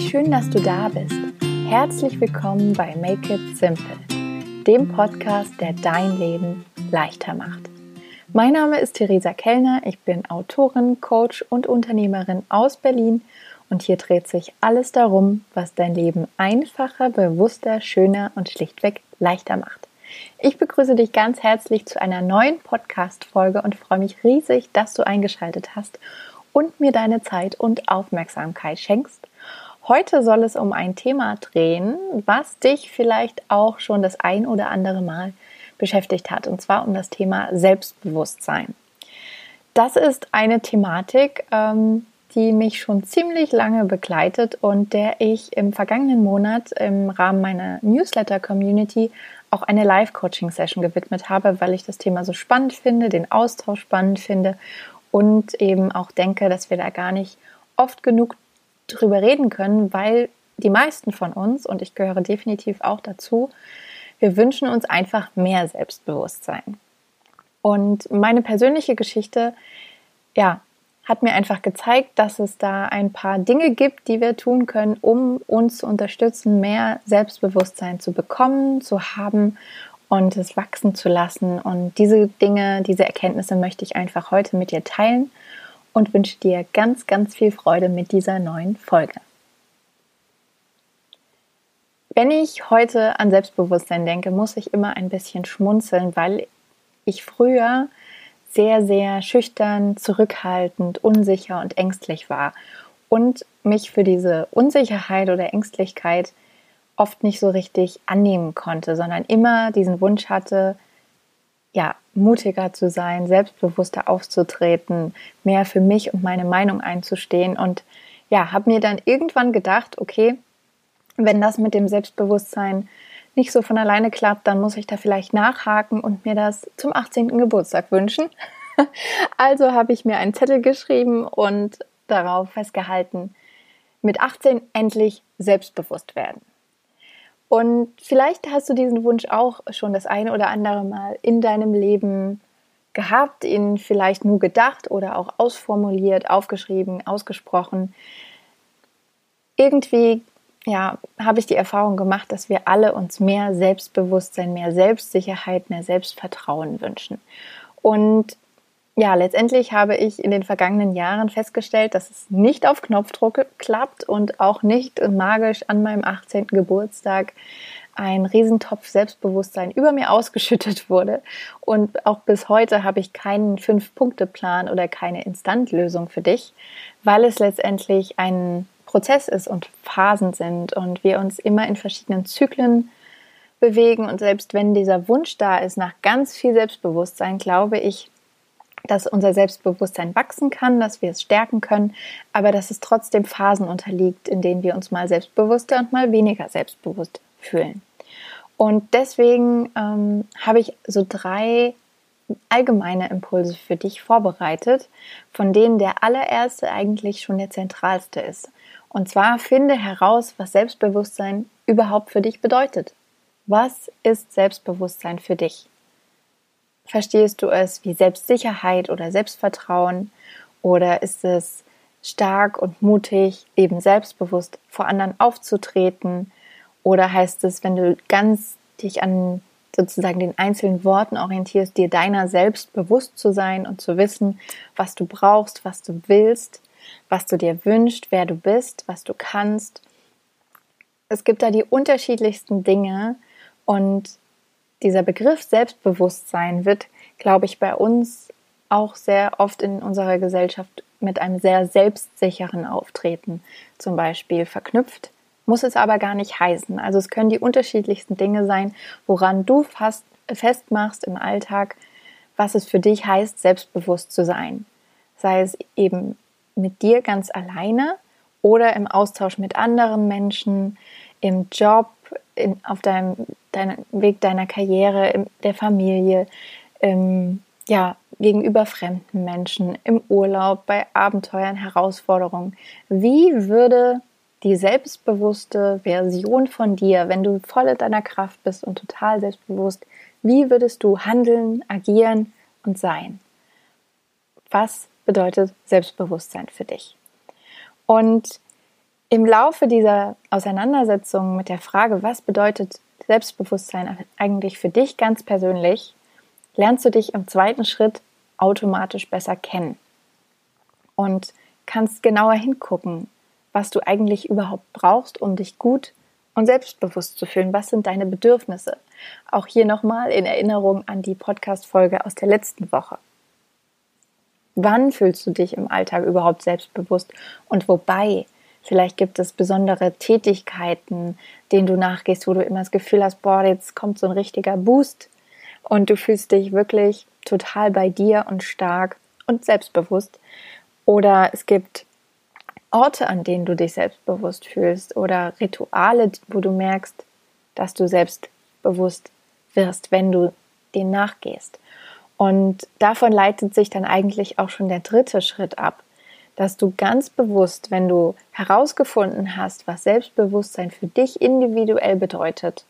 Wie schön, dass du da bist. Herzlich willkommen bei Make It Simple, dem Podcast, der dein Leben leichter macht. Mein Name ist Theresa Kellner, ich bin Autorin, Coach und Unternehmerin aus Berlin und hier dreht sich alles darum, was dein Leben einfacher, bewusster, schöner und schlichtweg leichter macht. Ich begrüße dich ganz herzlich zu einer neuen Podcast-Folge und freue mich riesig, dass du eingeschaltet hast und mir deine Zeit und Aufmerksamkeit schenkst. Heute soll es um ein Thema drehen, was dich vielleicht auch schon das ein oder andere Mal beschäftigt hat, und zwar um das Thema Selbstbewusstsein. Das ist eine Thematik, ähm, die mich schon ziemlich lange begleitet und der ich im vergangenen Monat im Rahmen meiner Newsletter-Community auch eine Live-Coaching-Session gewidmet habe, weil ich das Thema so spannend finde, den Austausch spannend finde und eben auch denke, dass wir da gar nicht oft genug drüber reden können, weil die meisten von uns, und ich gehöre definitiv auch dazu, wir wünschen uns einfach mehr Selbstbewusstsein. Und meine persönliche Geschichte, ja, hat mir einfach gezeigt, dass es da ein paar Dinge gibt, die wir tun können, um uns zu unterstützen, mehr Selbstbewusstsein zu bekommen, zu haben und es wachsen zu lassen. Und diese Dinge, diese Erkenntnisse möchte ich einfach heute mit dir teilen und wünsche dir ganz, ganz viel Freude mit dieser neuen Folge. Wenn ich heute an Selbstbewusstsein denke, muss ich immer ein bisschen schmunzeln, weil ich früher sehr, sehr schüchtern, zurückhaltend, unsicher und ängstlich war und mich für diese Unsicherheit oder Ängstlichkeit oft nicht so richtig annehmen konnte, sondern immer diesen Wunsch hatte, ja, mutiger zu sein, selbstbewusster aufzutreten, mehr für mich und meine Meinung einzustehen und ja, habe mir dann irgendwann gedacht, okay, wenn das mit dem Selbstbewusstsein nicht so von alleine klappt, dann muss ich da vielleicht nachhaken und mir das zum 18. Geburtstag wünschen. Also habe ich mir einen Zettel geschrieben und darauf festgehalten, mit 18 endlich selbstbewusst werden. Und vielleicht hast du diesen Wunsch auch schon das eine oder andere Mal in deinem Leben gehabt, ihn vielleicht nur gedacht oder auch ausformuliert, aufgeschrieben, ausgesprochen. Irgendwie ja, habe ich die Erfahrung gemacht, dass wir alle uns mehr Selbstbewusstsein, mehr Selbstsicherheit, mehr Selbstvertrauen wünschen. Und ja, letztendlich habe ich in den vergangenen Jahren festgestellt, dass es nicht auf Knopfdruck klappt und auch nicht magisch an meinem 18. Geburtstag ein Riesentopf Selbstbewusstsein über mir ausgeschüttet wurde. Und auch bis heute habe ich keinen Fünf-Punkte-Plan oder keine Instantlösung für dich, weil es letztendlich ein Prozess ist und Phasen sind und wir uns immer in verschiedenen Zyklen bewegen. Und selbst wenn dieser Wunsch da ist nach ganz viel Selbstbewusstsein, glaube ich, dass unser Selbstbewusstsein wachsen kann, dass wir es stärken können, aber dass es trotzdem Phasen unterliegt, in denen wir uns mal selbstbewusster und mal weniger selbstbewusst fühlen. Und deswegen ähm, habe ich so drei allgemeine Impulse für dich vorbereitet, von denen der allererste eigentlich schon der zentralste ist. Und zwar finde heraus, was Selbstbewusstsein überhaupt für dich bedeutet. Was ist Selbstbewusstsein für dich? Verstehst du es wie Selbstsicherheit oder Selbstvertrauen? Oder ist es stark und mutig, eben selbstbewusst vor anderen aufzutreten? Oder heißt es, wenn du ganz dich an sozusagen den einzelnen Worten orientierst, dir deiner selbst bewusst zu sein und zu wissen, was du brauchst, was du willst, was du dir wünschst, wer du bist, was du kannst. Es gibt da die unterschiedlichsten Dinge und dieser Begriff Selbstbewusstsein wird, glaube ich, bei uns auch sehr oft in unserer Gesellschaft mit einem sehr selbstsicheren Auftreten zum Beispiel verknüpft, muss es aber gar nicht heißen. Also es können die unterschiedlichsten Dinge sein, woran du fast festmachst im Alltag, was es für dich heißt, selbstbewusst zu sein. Sei es eben mit dir ganz alleine oder im Austausch mit anderen Menschen, im Job, in, auf deinem, deinem Weg deiner Karriere, der Familie, im, ja, gegenüber fremden Menschen, im Urlaub, bei Abenteuern, Herausforderungen. Wie würde die selbstbewusste Version von dir, wenn du voll in deiner Kraft bist und total selbstbewusst, wie würdest du handeln, agieren und sein? Was bedeutet Selbstbewusstsein für dich? Und Im Laufe dieser Auseinandersetzung mit der Frage, was bedeutet Selbstbewusstsein eigentlich für dich ganz persönlich, lernst du dich im zweiten Schritt automatisch besser kennen und kannst genauer hingucken, was du eigentlich überhaupt brauchst, um dich gut und selbstbewusst zu fühlen. Was sind deine Bedürfnisse? Auch hier nochmal in Erinnerung an die Podcast-Folge aus der letzten Woche. Wann fühlst du dich im Alltag überhaupt selbstbewusst und wobei? Vielleicht gibt es besondere Tätigkeiten, denen du nachgehst, wo du immer das Gefühl hast, boah, jetzt kommt so ein richtiger Boost und du fühlst dich wirklich total bei dir und stark und selbstbewusst. Oder es gibt Orte, an denen du dich selbstbewusst fühlst oder Rituale, wo du merkst, dass du selbstbewusst wirst, wenn du denen nachgehst. Und davon leitet sich dann eigentlich auch schon der dritte Schritt ab, dass du ganz bewusst, wenn du herausgefunden hast, was Selbstbewusstsein für dich individuell bedeutet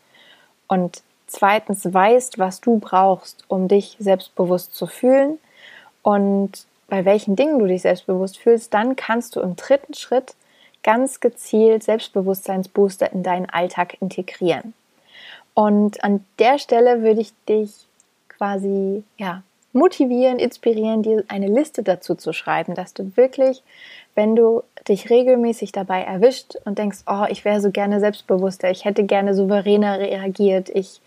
und zweitens weißt, was du brauchst, um dich selbstbewusst zu fühlen und bei welchen Dingen du dich selbstbewusst fühlst, dann kannst du im dritten Schritt ganz gezielt Selbstbewusstseinsbooster in deinen Alltag integrieren. Und an der Stelle würde ich dich quasi ja, motivieren, inspirieren, dir eine Liste dazu zu schreiben, dass du wirklich, wenn du dich regelmäßig dabei erwischt und denkst, oh, ich wäre so gerne selbstbewusster, ich hätte gerne souveräner reagiert, ich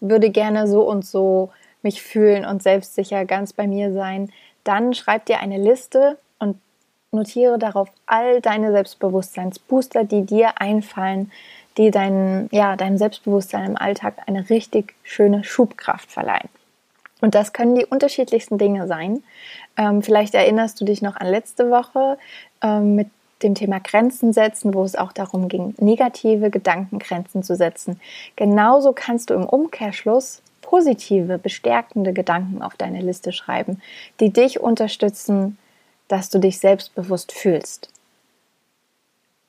würde gerne so und so mich fühlen und selbstsicher ganz bei mir sein, dann schreib dir eine Liste und notiere darauf all deine Selbstbewusstseinsbooster, die dir einfallen, die dein, ja, deinem Selbstbewusstsein im Alltag eine richtig schöne Schubkraft verleihen. Und das können die unterschiedlichsten Dinge sein. Ähm, vielleicht erinnerst du dich noch an letzte Woche ähm, mit dem Thema Grenzen setzen, wo es auch darum ging, negative Gedankengrenzen zu setzen. Genauso kannst du im Umkehrschluss positive, bestärkende Gedanken auf deine Liste schreiben, die dich unterstützen, dass du dich selbstbewusst fühlst.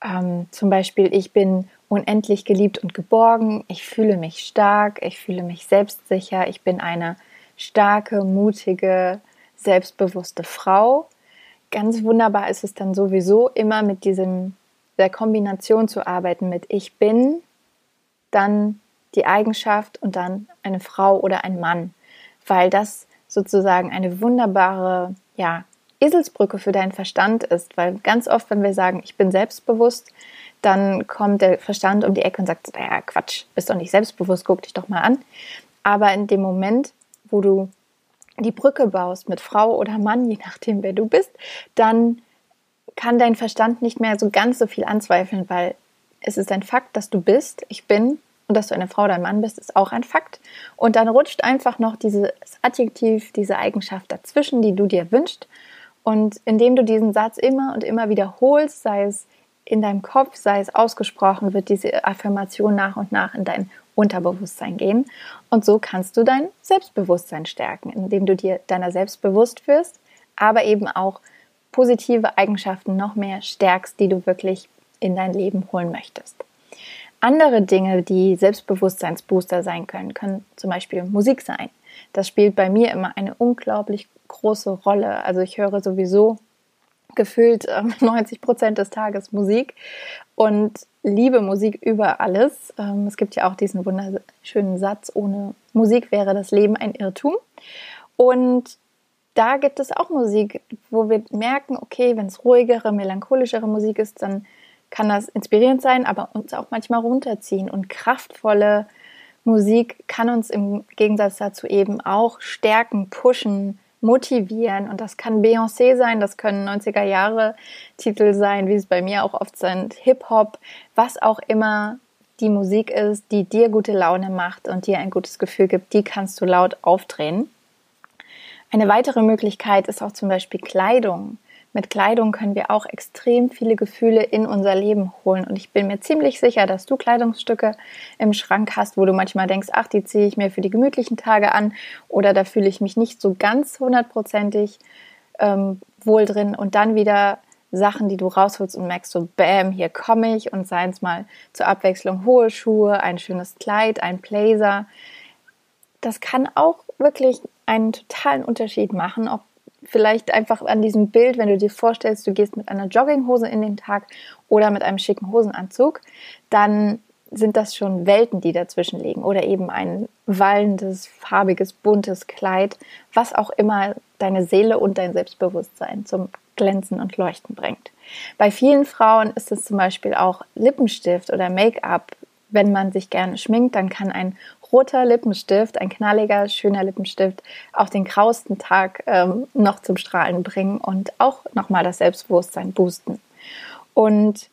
Ähm, zum Beispiel, ich bin unendlich geliebt und geborgen, ich fühle mich stark, ich fühle mich selbstsicher, ich bin eine starke, mutige, selbstbewusste Frau. Ganz wunderbar ist es dann sowieso immer mit diesem der Kombination zu arbeiten mit ich bin, dann die Eigenschaft und dann eine Frau oder ein Mann, weil das sozusagen eine wunderbare, ja, Eselsbrücke für deinen Verstand ist, weil ganz oft, wenn wir sagen, ich bin selbstbewusst, dann kommt der Verstand um die Ecke und sagt, naja, Quatsch, bist doch nicht selbstbewusst, guck dich doch mal an. Aber in dem Moment, wo du die Brücke baust mit Frau oder Mann, je nachdem, wer du bist, dann kann dein Verstand nicht mehr so ganz so viel anzweifeln, weil es ist ein Fakt, dass du bist, ich bin und dass du eine Frau oder ein Mann bist, ist auch ein Fakt. Und dann rutscht einfach noch dieses Adjektiv, diese Eigenschaft dazwischen, die du dir wünschst. Und indem du diesen Satz immer und immer wiederholst, sei es in deinem Kopf, sei es ausgesprochen, wird diese Affirmation nach und nach in dein Unterbewusstsein gehen. Und so kannst du dein Selbstbewusstsein stärken, indem du dir deiner selbst bewusst wirst, aber eben auch positive Eigenschaften noch mehr stärkst, die du wirklich in dein Leben holen möchtest. Andere Dinge, die Selbstbewusstseinsbooster sein können, können zum Beispiel Musik sein. Das spielt bei mir immer eine unglaublich große Rolle. Also ich höre sowieso gefühlt 90 ähm, Prozent des Tages Musik und liebe Musik über alles. Ähm, es gibt ja auch diesen wunderschönen Satz, ohne Musik wäre das Leben ein Irrtum. Und da gibt es auch Musik, wo wir merken, okay, wenn es ruhigere, melancholischere Musik ist, dann kann das inspirierend sein, aber uns auch manchmal runterziehen. Und kraftvolle Musik kann uns im Gegensatz dazu eben auch stärken, pushen, motivieren. Und das kann Beyoncé sein, das können 90er Jahre Titel sein, wie es bei mir auch oft sind, Hip-Hop, was auch immer die Musik ist, die dir gute Laune macht und dir ein gutes Gefühl gibt, die kannst du laut aufdrehen. Eine weitere Möglichkeit ist auch zum Beispiel Kleidung mit Kleidung können wir auch extrem viele Gefühle in unser Leben holen. Und ich bin mir ziemlich sicher, dass du Kleidungsstücke im Schrank hast, wo du manchmal denkst, ach, die ziehe ich mir für die gemütlichen Tage an oder da fühle ich mich nicht so ganz hundertprozentig ähm, wohl drin. Und dann wieder Sachen, die du rausholst und merkst so, bam, hier komme ich und seien es mal zur Abwechslung hohe Schuhe, ein schönes Kleid, ein Blazer. Das kann auch wirklich einen totalen Unterschied machen, ob vielleicht einfach an diesem Bild, wenn du dir vorstellst, du gehst mit einer Jogginghose in den Tag oder mit einem schicken Hosenanzug, dann sind das schon Welten, die dazwischen liegen oder eben ein wallendes, farbiges, buntes Kleid, was auch immer deine Seele und dein Selbstbewusstsein zum Glänzen und Leuchten bringt. Bei vielen Frauen ist es zum Beispiel auch Lippenstift oder Make-up. Wenn man sich gerne schminkt, dann kann ein roter Lippenstift, ein knalliger, schöner Lippenstift, auch den grausten Tag ähm, noch zum Strahlen bringen und auch nochmal das Selbstbewusstsein boosten. Und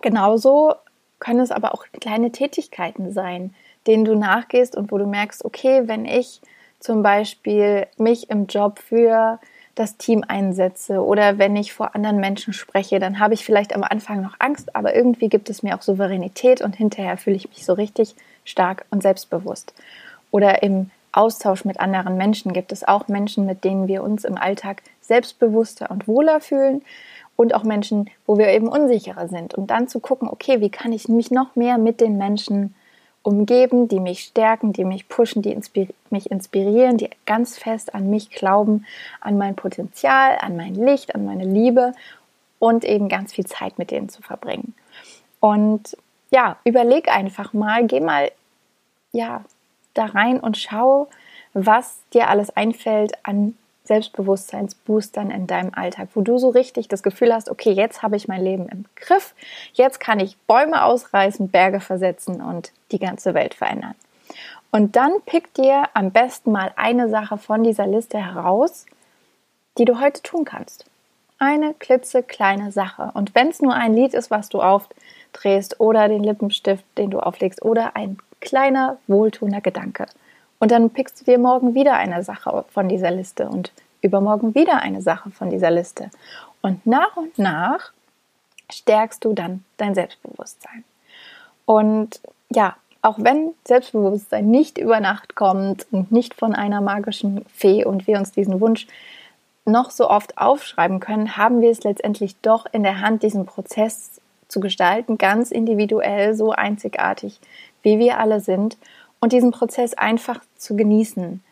genauso können es aber auch kleine Tätigkeiten sein, denen du nachgehst und wo du merkst, okay, wenn ich zum Beispiel mich im Job für das Team einsetze oder wenn ich vor anderen Menschen spreche, dann habe ich vielleicht am Anfang noch Angst, aber irgendwie gibt es mir auch Souveränität und hinterher fühle ich mich so richtig stark und selbstbewusst. Oder im Austausch mit anderen Menschen gibt es auch Menschen, mit denen wir uns im Alltag selbstbewusster und wohler fühlen und auch Menschen, wo wir eben unsicherer sind. Und dann zu gucken, okay, wie kann ich mich noch mehr mit den Menschen umgeben, die mich stärken, die mich pushen, die inspir mich inspirieren, die ganz fest an mich glauben, an mein Potenzial, an mein Licht, an meine Liebe und eben ganz viel Zeit mit denen zu verbringen. Und ja, überleg einfach mal, geh mal ja da rein und schau, was dir alles einfällt an Selbstbewusstseinsboostern in deinem Alltag, wo du so richtig das Gefühl hast, okay, jetzt habe ich mein Leben im Griff, jetzt kann ich Bäume ausreißen, Berge versetzen und die ganze Welt verändern. Und dann pick dir am besten mal eine Sache von dieser Liste heraus, die du heute tun kannst. Eine klitzekleine Sache. Und wenn es nur ein Lied ist, was du aufdrehst oder den Lippenstift, den du auflegst oder ein kleiner, wohltuender Gedanke – und dann pickst du dir morgen wieder eine Sache von dieser Liste und übermorgen wieder eine Sache von dieser Liste. Und nach und nach stärkst du dann dein Selbstbewusstsein. Und ja, auch wenn Selbstbewusstsein nicht über Nacht kommt und nicht von einer magischen Fee und wir uns diesen Wunsch noch so oft aufschreiben können, haben wir es letztendlich doch in der Hand, diesen Prozess zu gestalten, ganz individuell, so einzigartig, wie wir alle sind und diesen Prozess einfach zu genießen.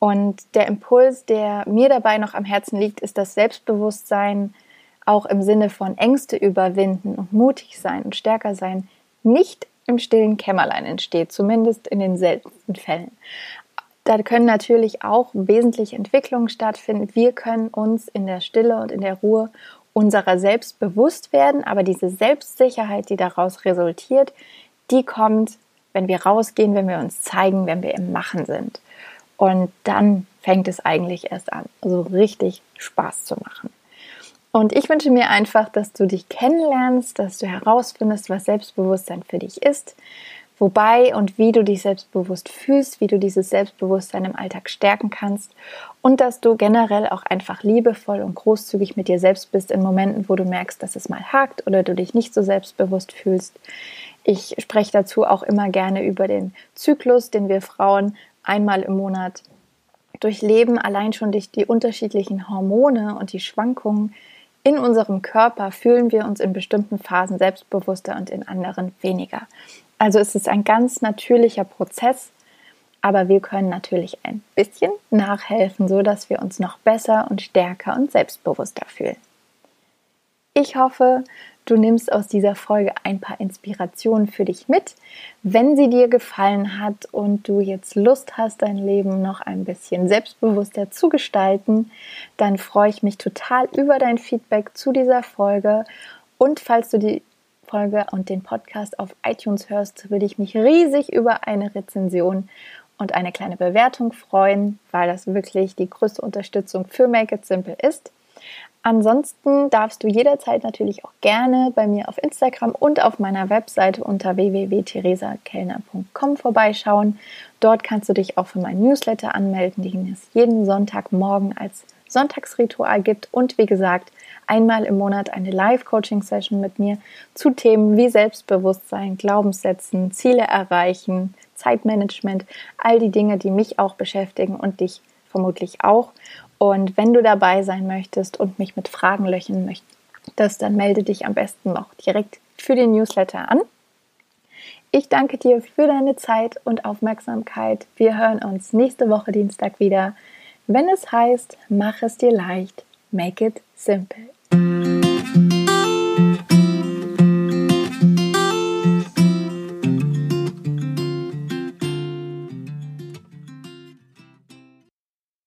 Und der Impuls, der mir dabei noch am Herzen liegt, ist das Selbstbewusstsein auch im Sinne von Ängste überwinden und mutig sein und stärker sein, nicht im stillen Kämmerlein entsteht, zumindest in den seltensten Fällen. Da können natürlich auch wesentliche Entwicklungen stattfinden. Wir können uns in der Stille und in der Ruhe unserer selbst bewusst werden, aber diese Selbstsicherheit, die daraus resultiert, die kommt wenn wir rausgehen, wenn wir uns zeigen, wenn wir im Machen sind. Und dann fängt es eigentlich erst an, so richtig Spaß zu machen. Und ich wünsche mir einfach, dass du dich kennenlernst, dass du herausfindest, was Selbstbewusstsein für dich ist, wobei und wie du dich selbstbewusst fühlst, wie du dieses Selbstbewusstsein im Alltag stärken kannst und dass du generell auch einfach liebevoll und großzügig mit dir selbst bist in Momenten, wo du merkst, dass es mal hakt oder du dich nicht so selbstbewusst fühlst. Ich spreche dazu auch immer gerne über den Zyklus, den wir Frauen einmal im Monat durchleben, allein schon durch die unterschiedlichen Hormone und die Schwankungen in unserem Körper fühlen wir uns in bestimmten Phasen selbstbewusster und in anderen weniger. Also es ist ein ganz natürlicher Prozess, aber wir können natürlich ein bisschen nachhelfen, so dass wir uns noch besser und stärker und selbstbewusster fühlen. Ich hoffe, du nimmst aus dieser Folge ein paar Inspirationen für dich mit. Wenn sie dir gefallen hat und du jetzt Lust hast, dein Leben noch ein bisschen selbstbewusster zu gestalten, dann freue ich mich total über dein Feedback zu dieser Folge. Und falls du die Folge und den Podcast auf iTunes hörst, würde ich mich riesig über eine Rezension und eine kleine Bewertung freuen, weil das wirklich die größte Unterstützung für Make It Simple ist. Ansonsten darfst du jederzeit natürlich auch gerne bei mir auf Instagram und auf meiner Webseite unter www.theresakellner.com vorbeischauen. Dort kannst du dich auch für meinen Newsletter anmelden, den es jeden Sonntagmorgen als Sonntagsritual gibt und wie gesagt einmal im Monat eine Live-Coaching-Session mit mir zu Themen wie Selbstbewusstsein, Glaubenssätzen, Ziele erreichen, Zeitmanagement, all die Dinge, die mich auch beschäftigen und dich vermutlich auch. Und wenn du dabei sein möchtest und mich mit Fragen löchern möchtest, dann melde dich am besten noch direkt für den Newsletter an. Ich danke dir für deine Zeit und Aufmerksamkeit. Wir hören uns nächste Woche Dienstag wieder. wenn es heißt, mach es dir leicht, make it simple.